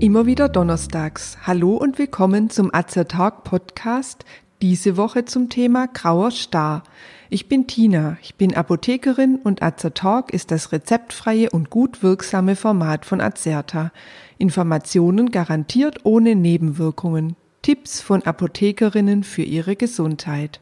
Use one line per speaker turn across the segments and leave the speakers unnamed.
Immer wieder donnerstags. Hallo und willkommen zum Azer Talk Podcast. Diese Woche zum Thema grauer Star. Ich bin Tina, ich bin Apothekerin und Azer Talk ist das rezeptfreie und gut wirksame Format von Azerta. Informationen garantiert ohne Nebenwirkungen. Tipps von Apothekerinnen für ihre Gesundheit.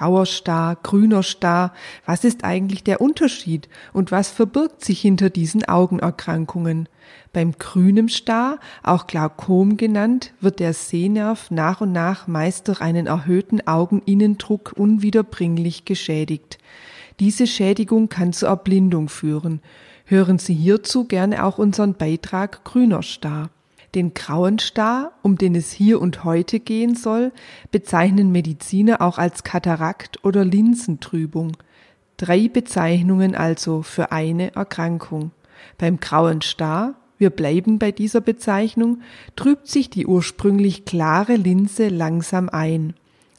Grauer Star, grüner Star, was ist eigentlich der Unterschied und was verbirgt sich hinter diesen Augenerkrankungen? Beim grünen Star, auch Glaukom genannt, wird der Sehnerv nach und nach meist durch einen erhöhten Augeninnendruck unwiederbringlich geschädigt. Diese Schädigung kann zur Erblindung führen. Hören Sie hierzu gerne auch unseren Beitrag Grüner Star. Den grauen Star, um den es hier und heute gehen soll, bezeichnen Mediziner auch als Katarakt oder Linsentrübung. Drei Bezeichnungen also für eine Erkrankung. Beim grauen Star, wir bleiben bei dieser Bezeichnung, trübt sich die ursprünglich klare Linse langsam ein.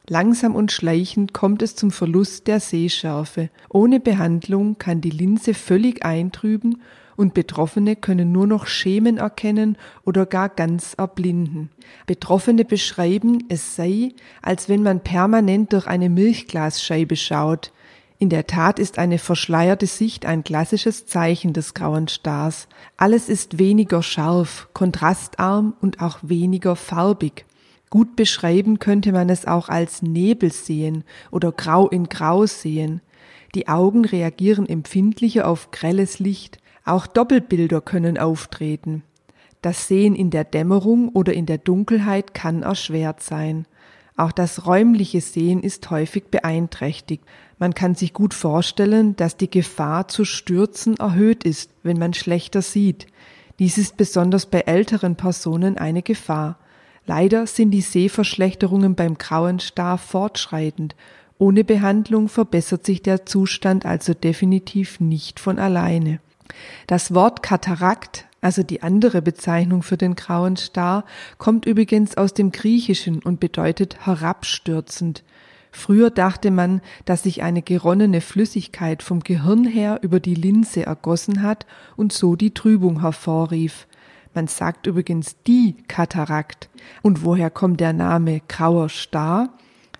Langsam und schleichend kommt es zum Verlust der Sehschärfe. Ohne Behandlung kann die Linse völlig eintrüben und Betroffene können nur noch Schemen erkennen oder gar ganz erblinden. Betroffene beschreiben, es sei, als wenn man permanent durch eine Milchglasscheibe schaut. In der Tat ist eine verschleierte Sicht ein klassisches Zeichen des grauen Stars. Alles ist weniger scharf, kontrastarm und auch weniger farbig. Gut beschreiben könnte man es auch als Nebel sehen oder Grau in Grau sehen. Die Augen reagieren empfindlicher auf grelles Licht, auch Doppelbilder können auftreten. Das Sehen in der Dämmerung oder in der Dunkelheit kann erschwert sein. Auch das räumliche Sehen ist häufig beeinträchtigt. Man kann sich gut vorstellen, dass die Gefahr zu Stürzen erhöht ist, wenn man schlechter sieht. Dies ist besonders bei älteren Personen eine Gefahr. Leider sind die Sehverschlechterungen beim grauen Star fortschreitend. Ohne Behandlung verbessert sich der Zustand also definitiv nicht von alleine. Das Wort Katarakt, also die andere Bezeichnung für den grauen Star, kommt übrigens aus dem Griechischen und bedeutet herabstürzend. Früher dachte man, dass sich eine geronnene Flüssigkeit vom Gehirn her über die Linse ergossen hat und so die Trübung hervorrief. Man sagt übrigens die Katarakt. Und woher kommt der Name grauer Star?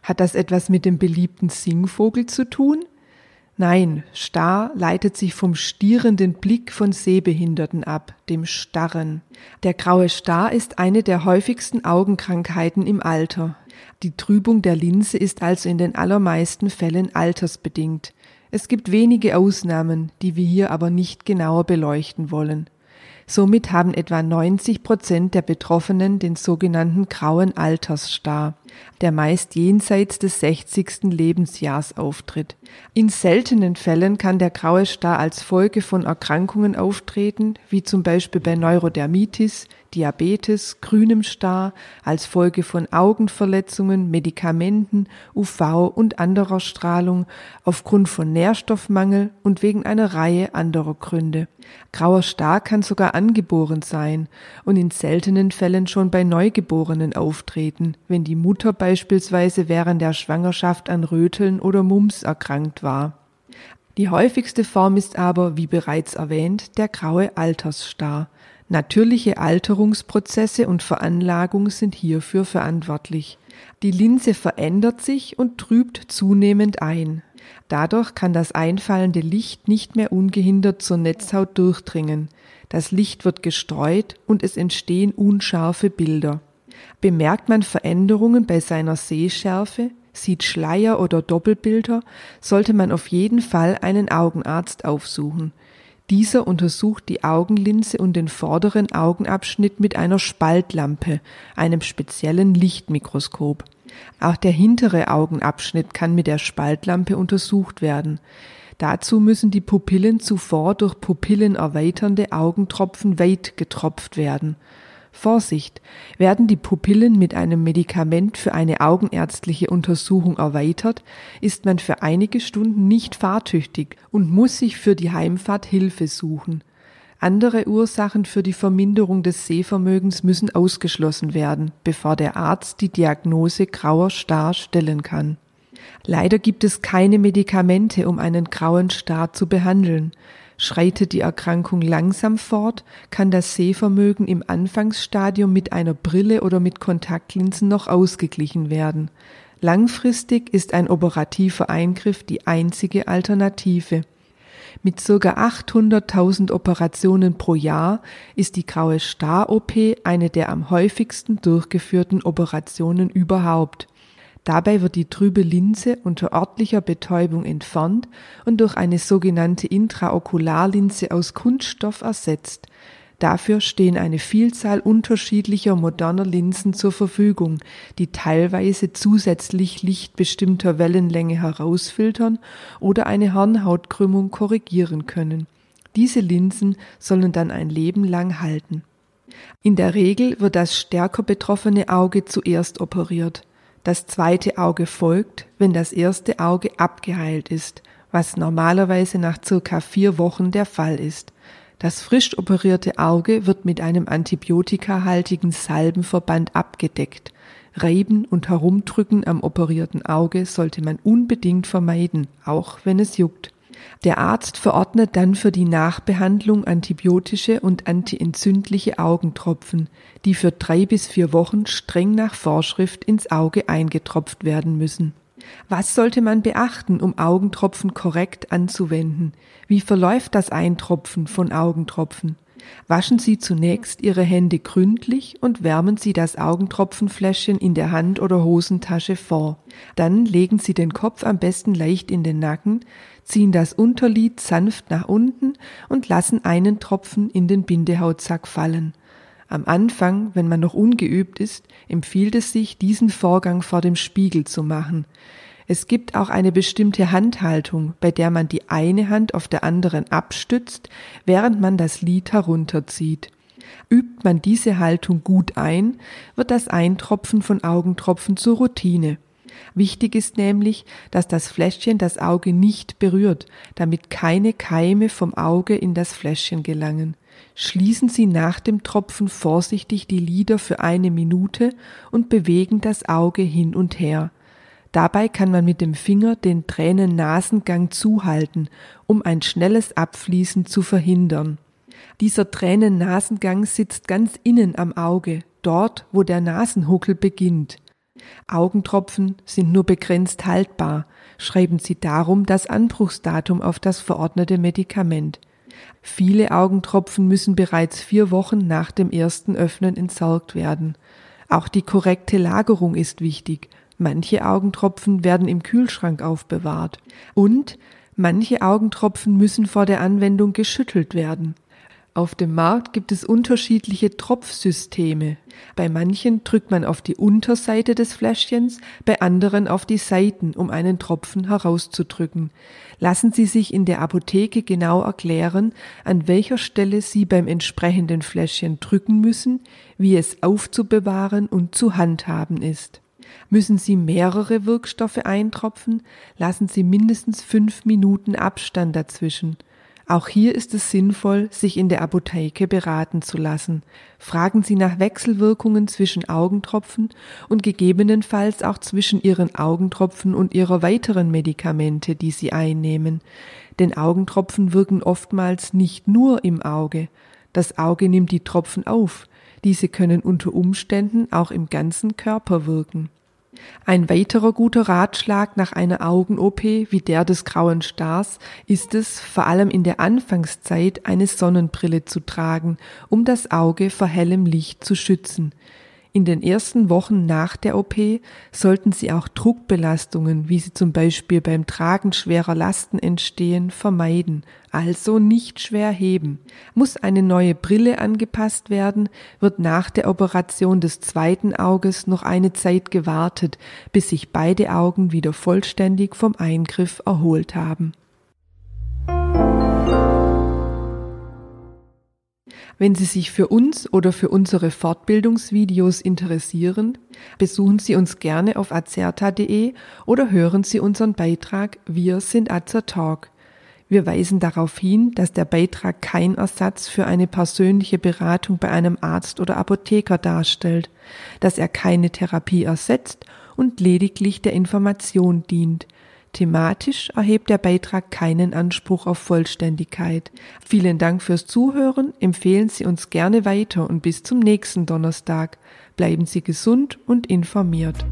Hat das etwas mit dem beliebten Singvogel zu tun? Nein, starr leitet sich vom stierenden Blick von Sehbehinderten ab, dem Starren. Der graue Star ist eine der häufigsten Augenkrankheiten im Alter. Die Trübung der Linse ist also in den allermeisten Fällen altersbedingt. Es gibt wenige Ausnahmen, die wir hier aber nicht genauer beleuchten wollen. Somit haben etwa 90 Prozent der Betroffenen den sogenannten grauen Altersstar, der meist jenseits des 60. Lebensjahrs auftritt. In seltenen Fällen kann der graue Star als Folge von Erkrankungen auftreten, wie zum Beispiel bei Neurodermitis, Diabetes, grünem Star, als Folge von Augenverletzungen, Medikamenten, UV und anderer Strahlung, aufgrund von Nährstoffmangel und wegen einer Reihe anderer Gründe. Grauer Star kann sogar angeboren sein und in seltenen Fällen schon bei Neugeborenen auftreten, wenn die Mutter beispielsweise während der Schwangerschaft an Röteln oder Mumps erkrankt war. Die häufigste Form ist aber, wie bereits erwähnt, der graue Altersstar. Natürliche Alterungsprozesse und Veranlagung sind hierfür verantwortlich. Die Linse verändert sich und trübt zunehmend ein. Dadurch kann das einfallende Licht nicht mehr ungehindert zur Netzhaut durchdringen. Das Licht wird gestreut und es entstehen unscharfe Bilder. Bemerkt man Veränderungen bei seiner Sehschärfe, sieht Schleier oder Doppelbilder, sollte man auf jeden Fall einen Augenarzt aufsuchen. Dieser untersucht die Augenlinse und den vorderen Augenabschnitt mit einer Spaltlampe, einem speziellen Lichtmikroskop. Auch der hintere Augenabschnitt kann mit der Spaltlampe untersucht werden. Dazu müssen die Pupillen zuvor durch pupillenerweiternde Augentropfen weit getropft werden. Vorsicht, werden die Pupillen mit einem Medikament für eine augenärztliche Untersuchung erweitert, ist man für einige Stunden nicht fahrtüchtig und muss sich für die Heimfahrt Hilfe suchen. Andere Ursachen für die Verminderung des Sehvermögens müssen ausgeschlossen werden, bevor der Arzt die Diagnose grauer Star stellen kann. Leider gibt es keine Medikamente, um einen grauen Star zu behandeln. Schreitet die Erkrankung langsam fort, kann das Sehvermögen im Anfangsstadium mit einer Brille oder mit Kontaktlinsen noch ausgeglichen werden. Langfristig ist ein operativer Eingriff die einzige Alternative. Mit ca. 800.000 Operationen pro Jahr ist die graue Star-OP eine der am häufigsten durchgeführten Operationen überhaupt. Dabei wird die trübe Linse unter örtlicher Betäubung entfernt und durch eine sogenannte Intraokularlinse aus Kunststoff ersetzt. Dafür stehen eine Vielzahl unterschiedlicher moderner Linsen zur Verfügung, die teilweise zusätzlich lichtbestimmter Wellenlänge herausfiltern oder eine Hornhautkrümmung korrigieren können. Diese Linsen sollen dann ein Leben lang halten. In der Regel wird das stärker betroffene Auge zuerst operiert. Das zweite Auge folgt, wenn das erste Auge abgeheilt ist, was normalerweise nach circa vier Wochen der Fall ist. Das frisch operierte Auge wird mit einem antibiotikahaltigen Salbenverband abgedeckt. Reiben und Herumdrücken am operierten Auge sollte man unbedingt vermeiden, auch wenn es juckt. Der Arzt verordnet dann für die Nachbehandlung antibiotische und antientzündliche Augentropfen, die für drei bis vier Wochen streng nach Vorschrift ins Auge eingetropft werden müssen. Was sollte man beachten, um Augentropfen korrekt anzuwenden? Wie verläuft das Eintropfen von Augentropfen? Waschen Sie zunächst Ihre Hände gründlich und wärmen Sie das Augentropfenfläschchen in der Hand oder Hosentasche vor. Dann legen Sie den Kopf am besten leicht in den Nacken, ziehen das Unterlid sanft nach unten und lassen einen Tropfen in den Bindehautsack fallen. Am Anfang, wenn man noch ungeübt ist, empfiehlt es sich, diesen Vorgang vor dem Spiegel zu machen. Es gibt auch eine bestimmte Handhaltung, bei der man die eine Hand auf der anderen abstützt, während man das Lid herunterzieht. Übt man diese Haltung gut ein, wird das Eintropfen von Augentropfen zur Routine. Wichtig ist nämlich, dass das Fläschchen das Auge nicht berührt, damit keine Keime vom Auge in das Fläschchen gelangen. Schließen Sie nach dem Tropfen vorsichtig die Lider für eine Minute und bewegen das Auge hin und her. Dabei kann man mit dem Finger den Tränennasengang zuhalten, um ein schnelles Abfließen zu verhindern. Dieser Tränennasengang sitzt ganz innen am Auge, dort, wo der Nasenhuckel beginnt. Augentropfen sind nur begrenzt haltbar, schreiben Sie darum das Anbruchsdatum auf das verordnete Medikament. Viele Augentropfen müssen bereits vier Wochen nach dem ersten Öffnen entsorgt werden. Auch die korrekte Lagerung ist wichtig. Manche Augentropfen werden im Kühlschrank aufbewahrt. Und manche Augentropfen müssen vor der Anwendung geschüttelt werden. Auf dem Markt gibt es unterschiedliche Tropfsysteme. Bei manchen drückt man auf die Unterseite des Fläschchens, bei anderen auf die Seiten, um einen Tropfen herauszudrücken. Lassen Sie sich in der Apotheke genau erklären, an welcher Stelle Sie beim entsprechenden Fläschchen drücken müssen, wie es aufzubewahren und zu handhaben ist. Müssen Sie mehrere Wirkstoffe eintropfen, lassen Sie mindestens fünf Minuten Abstand dazwischen. Auch hier ist es sinnvoll, sich in der Apotheke beraten zu lassen. Fragen Sie nach Wechselwirkungen zwischen Augentropfen und gegebenenfalls auch zwischen Ihren Augentropfen und Ihrer weiteren Medikamente, die Sie einnehmen. Denn Augentropfen wirken oftmals nicht nur im Auge. Das Auge nimmt die Tropfen auf. Diese können unter Umständen auch im ganzen Körper wirken. Ein weiterer guter Ratschlag nach einer Augen-OP wie der des grauen Stars ist es, vor allem in der Anfangszeit eine Sonnenbrille zu tragen, um das Auge vor hellem Licht zu schützen. In den ersten Wochen nach der OP sollten Sie auch Druckbelastungen, wie sie zum Beispiel beim Tragen schwerer Lasten entstehen, vermeiden, also nicht schwer heben. Muss eine neue Brille angepasst werden, wird nach der Operation des zweiten Auges noch eine Zeit gewartet, bis sich beide Augen wieder vollständig vom Eingriff erholt haben. Wenn Sie sich für uns oder für unsere Fortbildungsvideos interessieren, besuchen Sie uns gerne auf azerta.de oder hören Sie unseren Beitrag Wir sind Azertalk. Wir weisen darauf hin, dass der Beitrag kein Ersatz für eine persönliche Beratung bei einem Arzt oder Apotheker darstellt, dass er keine Therapie ersetzt und lediglich der Information dient. Thematisch erhebt der Beitrag keinen Anspruch auf Vollständigkeit. Vielen Dank fürs Zuhören, empfehlen Sie uns gerne weiter und bis zum nächsten Donnerstag. Bleiben Sie gesund und informiert.